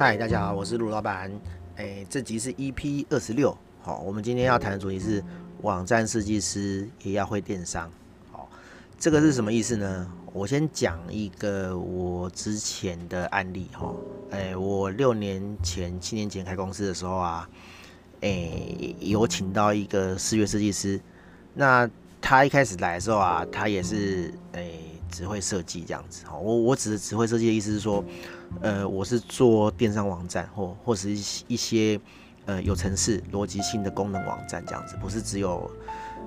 嗨，大家好，我是卢老板。哎，这集是 EP 二十六。好，我们今天要谈的主题是网站设计师也要会电商。好，这个是什么意思呢？我先讲一个我之前的案例。哈，哎，我六年前、七年前开公司的时候啊，哎，有请到一个视觉设计师。那他一开始来的时候啊，他也是哎。只会设计这样子，我我指的只会设计的意思是说，呃，我是做电商网站或或是一一些呃有层次逻辑性的功能网站这样子，不是只有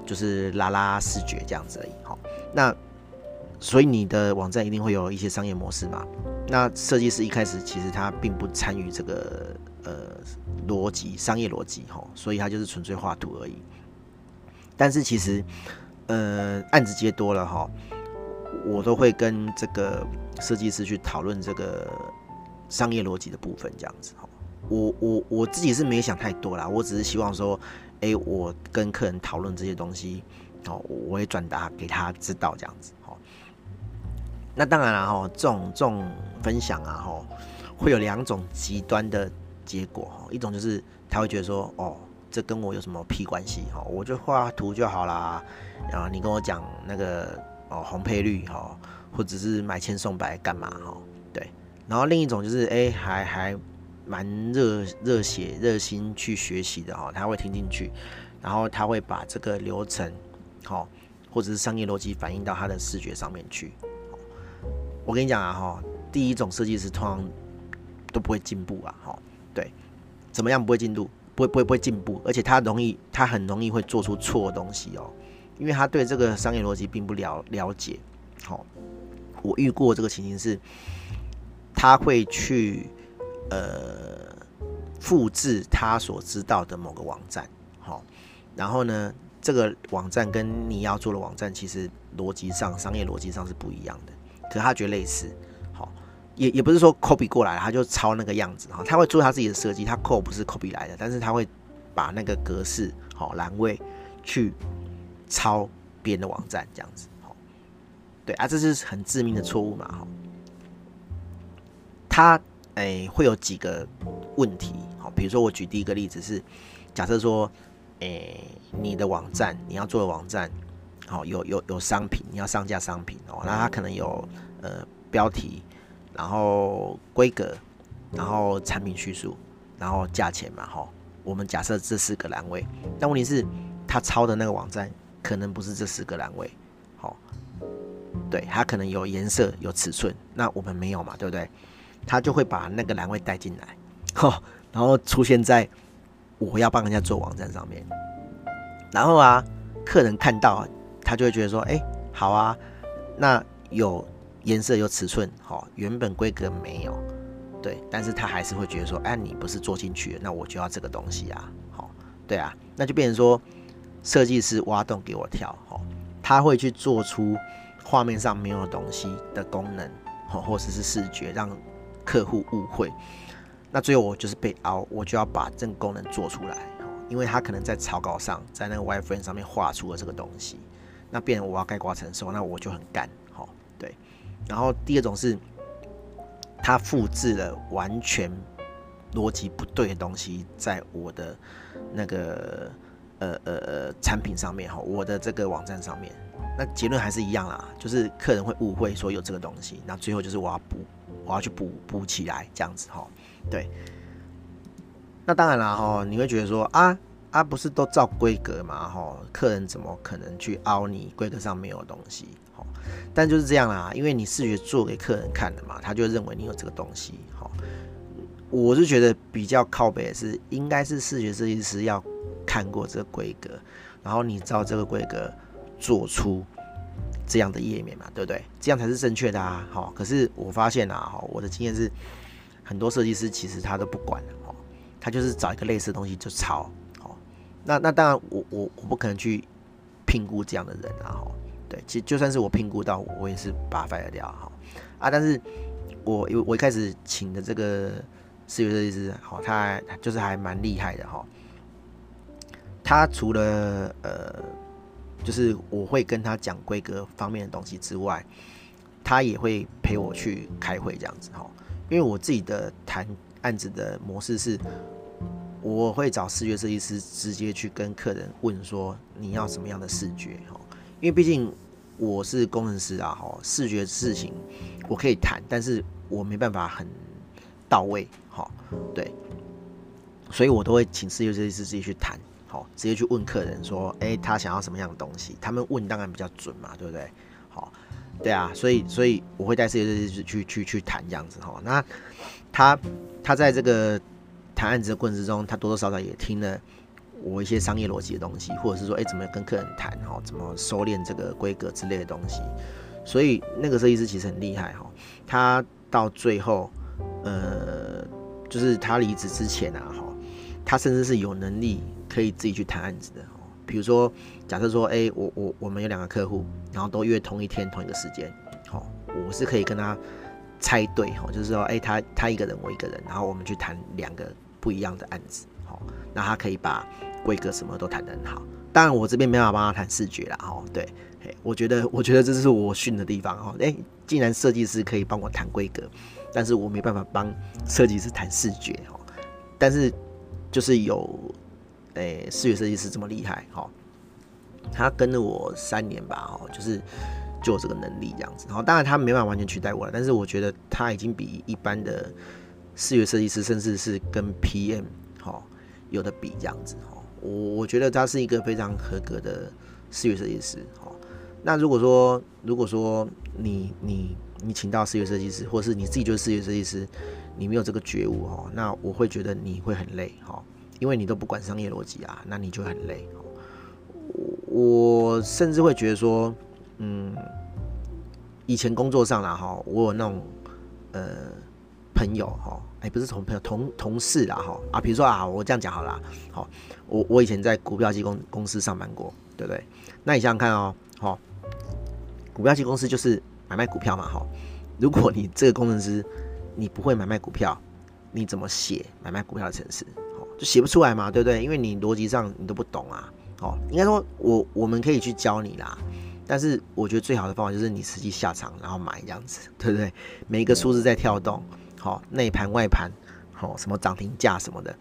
就是拉拉视觉这样子而已。好，那所以你的网站一定会有一些商业模式嘛？那设计师一开始其实他并不参与这个呃逻辑商业逻辑哈，所以他就是纯粹画图而已。但是其实呃案子接多了哈。我都会跟这个设计师去讨论这个商业逻辑的部分，这样子哈。我我我自己是没想太多啦，我只是希望说，哎，我跟客人讨论这些东西，哦，我会转达给他知道这样子哈。那当然了哈，这种这种分享啊哈，会有两种极端的结果哈。一种就是他会觉得说，哦，这跟我有什么屁关系哈？我就画图就好啦。然后你跟我讲那个。哦，红配绿哈，或者是买千送百干嘛哈？对，然后另一种就是哎，还还蛮热热血热心去学习的哈，他会听进去，然后他会把这个流程好，或者是商业逻辑反映到他的视觉上面去。我跟你讲啊哈，第一种设计师通常都不会进步啊哈，对，怎么样不会进步？不会不会不会进步，而且他容易他很容易会做出错的东西哦。因为他对这个商业逻辑并不了了解，好，我遇过这个情形是，他会去呃复制他所知道的某个网站，好，然后呢，这个网站跟你要做的网站其实逻辑上、商业逻辑上是不一样的，可他觉得类似，好，也也不是说 copy 过来，他就抄那个样子，哈，他会做他自己的设计，他 copy 不是 copy 来的，但是他会把那个格式、好栏位去。抄别人的网站这样子，对啊，这是很致命的错误嘛，哈。他诶会有几个问题，好，比如说我举第一个例子是，假设说，诶你的网站你要做的网站，好有有有商品，你要上架商品哦，那它可能有呃标题，然后规格，然后产品叙述，然后价钱嘛，哈。我们假设这四个栏位，但问题是，他抄的那个网站。可能不是这四个栏位，好，对，它可能有颜色、有尺寸，那我们没有嘛，对不对？他就会把那个栏位带进来，哈，然后出现在我要帮人家做网站上面，然后啊，客人看到，他就会觉得说，哎，好啊，那有颜色、有尺寸，好，原本规格没有，对，但是他还是会觉得说，哎，你不是做进去，那我就要这个东西啊，好，对啊，那就变成说。设计师挖洞给我跳，吼，他会去做出画面上没有东西的功能，吼，或者是视觉让客户误会。那最后我就是被凹，我就要把这个功能做出来，因为他可能在草稿上，在那个 wireframe 上面画出了这个东西，那变我要概括承受，那我就很干，吼，对。然后第二种是，他复制了完全逻辑不对的东西在我的那个。呃呃呃，产品上面哈，我的这个网站上面，那结论还是一样啦，就是客人会误会说有这个东西，那最后就是我要补，我要去补补起来这样子哈，对。那当然啦哈，你会觉得说啊啊，不是都照规格嘛哈，客人怎么可能去凹你规格上没有东西？哈，但就是这样啦，因为你视觉做给客人看的嘛，他就认为你有这个东西。哈，我是觉得比较靠北的是，应该是视觉设计师要。看过这个规格，然后你照这个规格做出这样的页面嘛，对不对？这样才是正确的啊。好，可是我发现啊，哈，我的经验是，很多设计师其实他都不管哦，他就是找一个类似的东西就抄。好，那那当然我我我不可能去评估这样的人啊，哈，对，其实就算是我评估到，我也是把它 fire 掉哈啊。但是我我我一开始请的这个视觉设计师，好，他就是还蛮厉害的哈。他除了呃，就是我会跟他讲规格方面的东西之外，他也会陪我去开会这样子哈。因为我自己的谈案子的模式是，我会找视觉设计师直接去跟客人问说，你要什么样的视觉哈，因为毕竟我是工程师啊，哈，视觉事情我可以谈，但是我没办法很到位，哈，对，所以我都会请视觉设计师自己去谈，好，直接去问客人说，哎，他想要什么样的东西？他们问当然比较准嘛，对不对？好。对啊，所以所以我会带设计师去去去谈这样子哈。那他他在这个谈案子的过程之中，他多多少少也听了我一些商业逻辑的东西，或者是说，哎，怎么跟客人谈哈，怎么收敛这个规格之类的东西。所以那个设计师其实很厉害哈。他到最后，呃，就是他离职之前啊哈，他甚至是有能力可以自己去谈案子的。比如说，假设说，哎，我我我们有两个客户，然后都约同一天同一个时间，好，我是可以跟他猜对，哈，就是说，哎，他他一个人，我一个人，然后我们去谈两个不一样的案子，好，那他可以把规格什么都谈得很好。当然，我这边没办法帮他谈视觉啦，哈，对，我觉得 我觉得这是我训的地方，哈，哎，既然设计师可以帮我谈规格，但是我没办法帮设计师谈视觉，哈，但是就是有。诶、视觉设计师这么厉害，哈，他跟了我三年吧，哦，就是就有这个能力这样子。然后当然他没办法完全取代我了，但是我觉得他已经比一般的视觉设计师，甚至是跟 PM 哈有的比这样子，哈。我我觉得他是一个非常合格的视觉设计师，哈。那如果说如果说你你你请到视觉设计师，或是你自己就是视觉设计师，你没有这个觉悟，哈，那我会觉得你会很累，哈。因为你都不管商业逻辑啊，那你就很累。我甚至会觉得说，嗯，以前工作上啦哈，我有那种呃朋友哈，哎，不是同朋友，同同事啦哈啊，比如说啊，我这样讲好了，好，我我以前在股票机公公司上班过，对不对？那你想想看哦，好，股票机公司就是买卖股票嘛，哈。如果你这个工程师你不会买卖股票，你怎么写买卖股票的程式？就写不出来嘛，对不对？因为你逻辑上你都不懂啊。哦，应该说我我们可以去教你啦，但是我觉得最好的方法就是你实际下场然后买这样子，对不对？每一个数字在跳动，好，内盘外盘，好，什么涨停价什么的，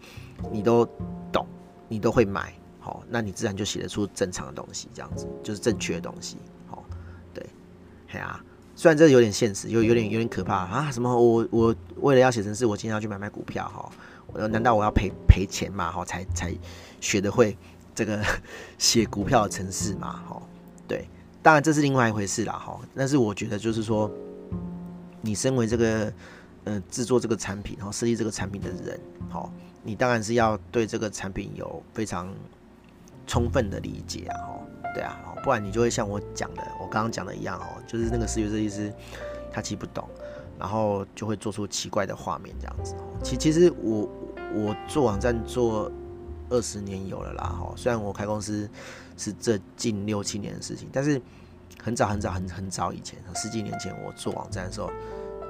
你都懂，你都会买，好，那你自然就写得出正常的东西，这样子就是正确的东西，好，对，嘿啊，虽然这有点现实，有有点有点可怕啊，什么我我为了要写程式，我今天要去买卖股票，哈。难道我要赔赔钱嘛？哈，才才学得会这个 写股票的程式嘛？哈，对，当然这是另外一回事啦。哈，但是我觉得就是说，你身为这个呃制作这个产品，然后设计这个产品的人，哈，你当然是要对这个产品有非常充分的理解啊。哈，对啊，不然你就会像我讲的，我刚刚讲的一样哦，就是那个视觉设计师他其实不懂，然后就会做出奇怪的画面这样子。其其实我。我做网站做二十年有了啦，哈，虽然我开公司是这近六七年的事情，但是很早很早很很早以前，十几年前我做网站的时候，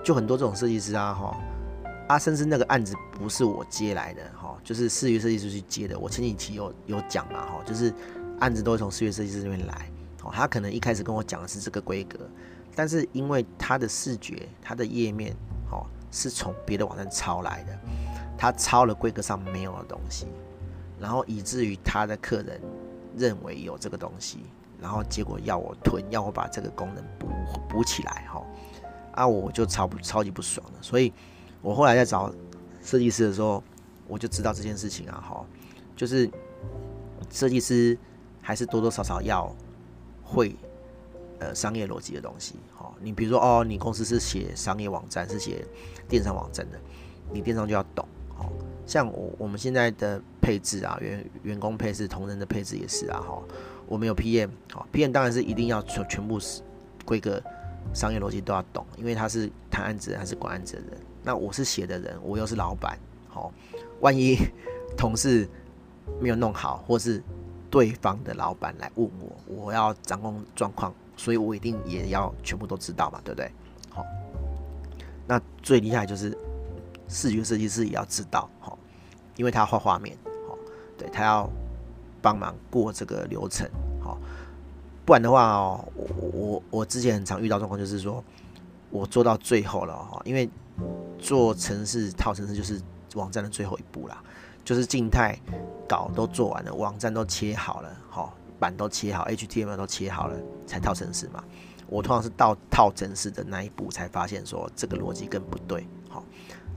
就很多这种设计师啊，哈，啊，甚至那个案子不是我接来的，哈，就是视觉设计师去接的。我前几期有有讲嘛，哈，就是案子都会从视觉设计师这边来，哦，他可能一开始跟我讲的是这个规格，但是因为他的视觉、他的页面，哦，是从别的网站抄来的。他抄了规格上没有的东西，然后以至于他的客人认为有这个东西，然后结果要我吞，要我把这个功能补补起来，哈，啊，我就超不超级不爽的。所以我后来在找设计师的时候，我就知道这件事情啊，哈，就是设计师还是多多少少要会呃商业逻辑的东西，哈，你比如说哦，你公司是写商业网站，是写电商网站的，你电商就要懂。像我我们现在的配置啊，员员工配置、同仁的配置也是啊，哈，我们有 PM，好，PM 当然是一定要全全部是规格、商业逻辑都要懂，因为他是谈案子的还是管案子的人。那我是写的人，我又是老板，好，万一 同事没有弄好，或是对方的老板来问我，我要掌控状况，所以我一定也要全部都知道嘛，对不对？好，那最厉害就是。视觉设计师也要知道，哈，因为他要画画面，哈，对，他要帮忙过这个流程，哈，不然的话哦，我我我之前很常遇到状况，就是说我做到最后了，哈，因为做城市套城市就是网站的最后一步啦，就是静态稿都做完了，网站都切好了，好，板都切好，HTML 都切好了，才套城市嘛。我通常是到套城市的那一步才发现说这个逻辑更不对，好，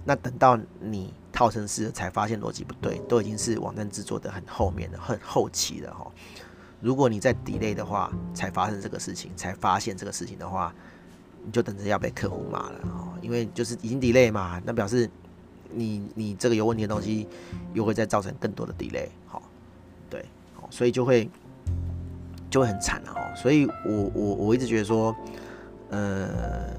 那等到你套程式才发现逻辑不对，都已经是网站制作的很后面的、很后期了哈。如果你在 delay 的话，才发生这个事情，才发现这个事情的话，你就等着要被客户骂了哈，因为就是已经 delay 嘛，那表示你你这个有问题的东西又会再造成更多的 delay，好，对，所以就会。就会很惨了哦，所以我我我一直觉得说，呃，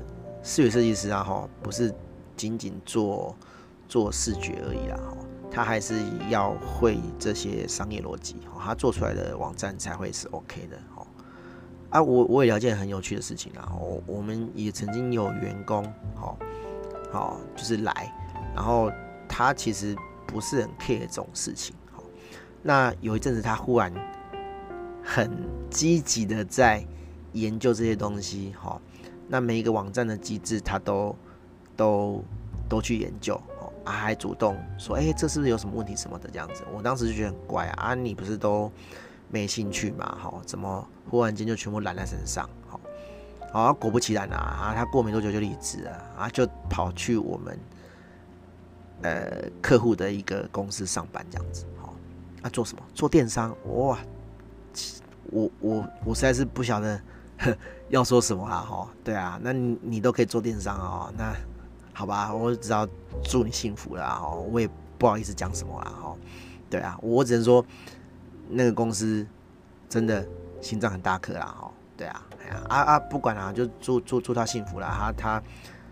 视觉设计师啊，哈，不是仅仅做做视觉而已啦，他还是要会这些商业逻辑，他做出来的网站才会是 OK 的，哈。啊，我我也了解很有趣的事情啦，我我们也曾经有员工，哈，好，就是来，然后他其实不是很 care 这种事情，哈，那有一阵子他忽然。很积极的在研究这些东西，哈，那每一个网站的机制，他都都都去研究，啊，还主动说，哎，这是不是有什么问题什么的这样子？我当时就觉得很怪啊，你不是都没兴趣嘛，哈，怎么忽然间就全部揽在身上，好，好，果不其然啊，啊，他过没多久就离职了，啊，就跑去我们呃客户的一个公司上班这样子，好，啊，做什么？做电商，哇！我我我实在是不晓得 要说什么啊哈，对啊，那你你都可以做电商啊，那好吧，我只要祝你幸福了哈，我也不好意思讲什么了哈，对啊，我只能说那个公司真的心脏很大颗啦哈，对啊，哎呀啊啊不管啦，就祝祝祝他幸福了，他他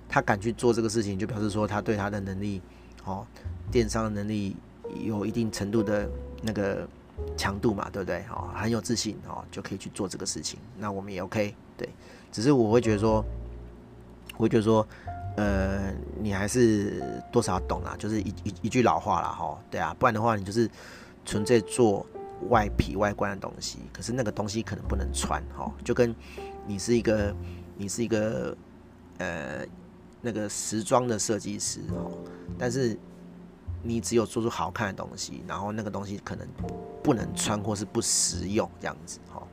他敢去做这个事情，就表示说他对他的能力哦，电商的能力有一定程度的那个。强度嘛，对不对？哦，很有自信哦，就可以去做这个事情。那我们也 OK，对。只是我会觉得说，我会觉得说，呃，你还是多少懂啦，就是一一一句老话啦，哈，对啊，不然的话，你就是纯粹做外皮外观的东西，可是那个东西可能不能穿，哈，就跟你是一个，你是一个，呃，那个时装的设计师，哈，但是。你只有做出好看的东西，然后那个东西可能不能穿或是不实用这样子，哈，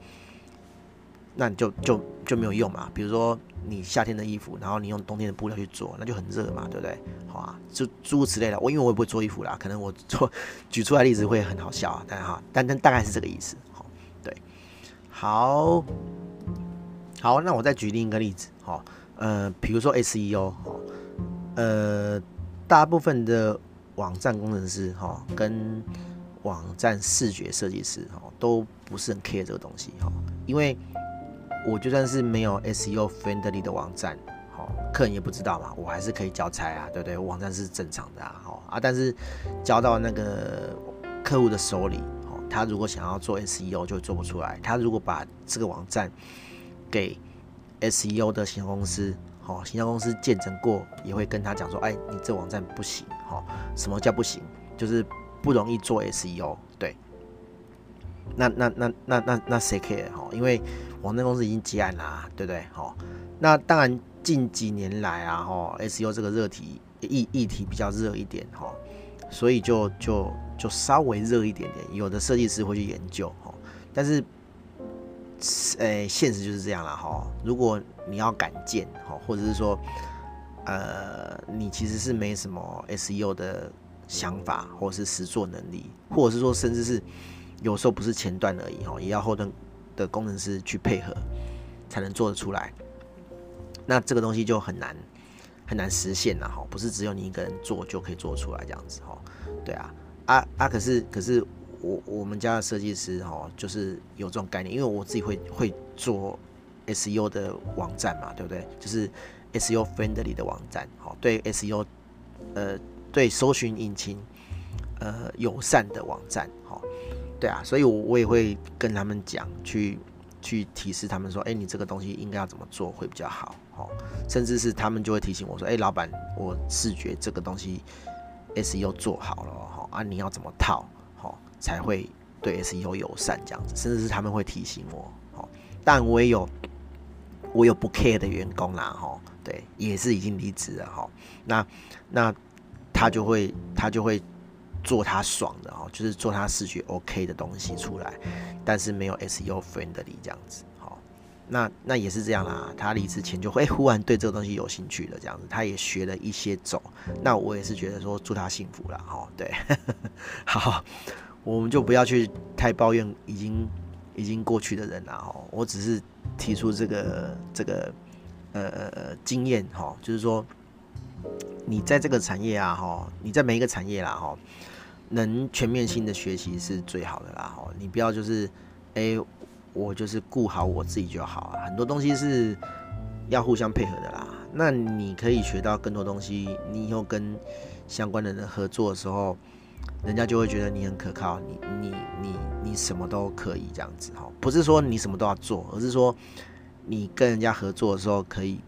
那你就就就没有用嘛。比如说你夏天的衣服，然后你用冬天的布料去做，那就很热嘛，对不对？好啊，就诸如此类的。我因为我也不会做衣服啦，可能我做举出来例子会很好笑啊，但哈，但但大概是这个意思，好，对，好，好，那我再举另一个例子，好，呃，比如说 SEO，呃，大部分的。网站工程师哈，跟网站视觉设计师哈，都不是很 care 这个东西哈，因为我就算是没有 SEO friendly 的网站，哈，客人也不知道嘛，我还是可以交差啊，对不对？网站是正常的啊，好啊，但是交到那个客户的手里，哈，他如果想要做 SEO 就做不出来，他如果把这个网站给 SEO 的行销公司。好，行销公司见证过，也会跟他讲说，哎，你这网站不行，哈，什么叫不行？就是不容易做 SEO，对。那那那那那那谁 care 哈？因为网站公司已经结案啦，对不对？好，那当然近几年来啊，哈，SEO 这个热题议议题比较热一点，哈，所以就就就稍微热一点点，有的设计师会去研究，哈，但是。诶、现实就是这样了哈。如果你要敢见哈，或者是说，呃，你其实是没什么 SEO 的想法，或者是实作能力，或者是说，甚至是有时候不是前段而已哈，也要后端的工程师去配合，才能做得出来。那这个东西就很难很难实现了哈，不是只有你一个人做就可以做出来这样子哈。对啊，啊啊，可是可是。我我们家的设计师哈，就是有这种概念，因为我自己会会做 SEO 的网站嘛，对不对？就是 SEO friendly 的网站，好，对 SEO 呃对搜寻引擎呃友善的网站，好，对啊，所以我我也会跟他们讲，去去提示他们说，哎，你这个东西应该要怎么做会比较好，哦，甚至是他们就会提醒我说，哎，老板，我视觉这个东西 SEO 做好了，哦啊，你要怎么套？才会对 SEO 友善这样子，甚至是他们会提醒我，哦，但我也有我有不 care 的员工啦，哈，对，也是已经离职了，哈，那那他就会他就会做他爽的哦，就是做他视觉 OK 的东西出来，但是没有 SEO friendly 这样子。那那也是这样啦，他离职前就会忽然对这个东西有兴趣了，这样子，他也学了一些走。那我也是觉得说祝他幸福了，哈，对，好，我们就不要去太抱怨已经已经过去的人了，哈，我只是提出这个这个呃呃经验，哈，就是说你在这个产业啊，哈，你在每一个产业啦，哈，能全面性的学习是最好的啦，哈，你不要就是哎。我就是顾好我自己就好啊，很多东西是要互相配合的啦。那你可以学到更多东西，你以后跟相关的人合作的时候，人家就会觉得你很可靠，你你你你什么都可以这样子哈。不是说你什么都要做，而是说你跟人家合作的时候，可以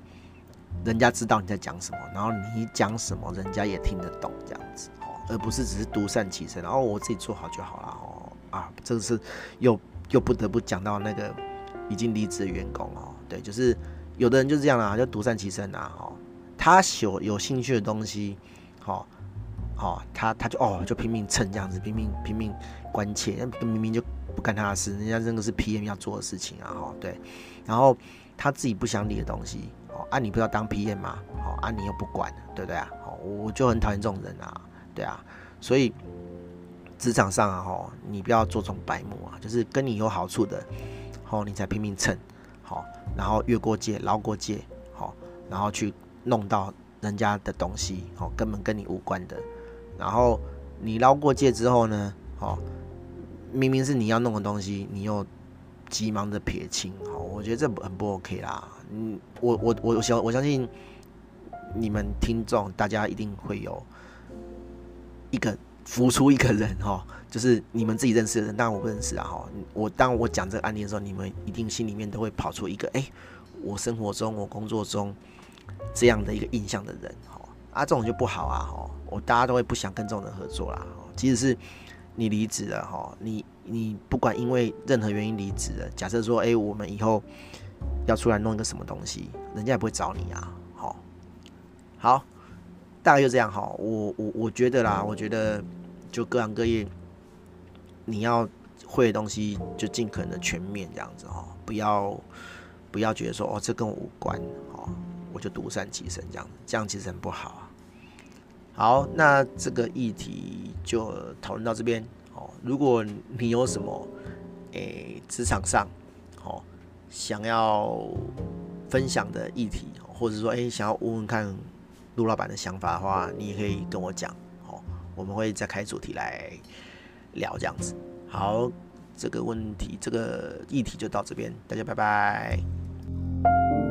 人家知道你在讲什么，然后你讲什么，人家也听得懂这样子，而不是只是独善其身，然后我自己做好就好了哦。啊，这个是又。又不得不讲到那个已经离职的员工哦，对，就是有的人就是这样啦，就独善其身啊，哦，他有有兴趣的东西，哦，哦，他他就哦就拼命蹭这样子，拼命拼命关切，明明就不干他的事，人家这个是 PM 要做的事情啊，哦，对，然后他自己不想理的东西，哦，啊，你不要当 PM 嘛，哦，啊，你又不管，对不对啊？哦，我就很讨厌这种人啊，对啊，所以。职场上啊，吼，你不要做这种白目啊，就是跟你有好处的，吼，你才拼命蹭，好，然后越过界、捞过界，好，然后去弄到人家的东西，好，根本跟你无关的。然后你捞过界之后呢，好，明明是你要弄的东西，你又急忙的撇清，好，我觉得这很不 OK 啦。嗯，我我我相我相信你们听众大家一定会有一个。浮出一个人哈，就是你们自己认识的人，当然我不认识啊哈。我当我讲这个案例的时候，你们一定心里面都会跑出一个，哎，我生活中、我工作中这样的一个印象的人哈。啊，这种就不好啊哈。我大家都会不想跟这种人合作啦。即使是你离职了哈，你你不管因为任何原因离职了，假设说，哎，我们以后要出来弄一个什么东西，人家也不会找你啊。好，好。大概就这样哈，我我我觉得啦，我觉得就各行各业，你要会的东西就尽可能的全面这样子哈，不要不要觉得说哦这跟我无关哦，我就独善其身这样子，这样其实很不好啊。好，那这个议题就讨论到这边哦。如果你有什么诶职场上哦想要分享的议题，或者说诶想要问问看。陆老板的想法的话，你也可以跟我讲哦，我们会再开主题来聊这样子。好，这个问题这个议题就到这边，大家拜拜。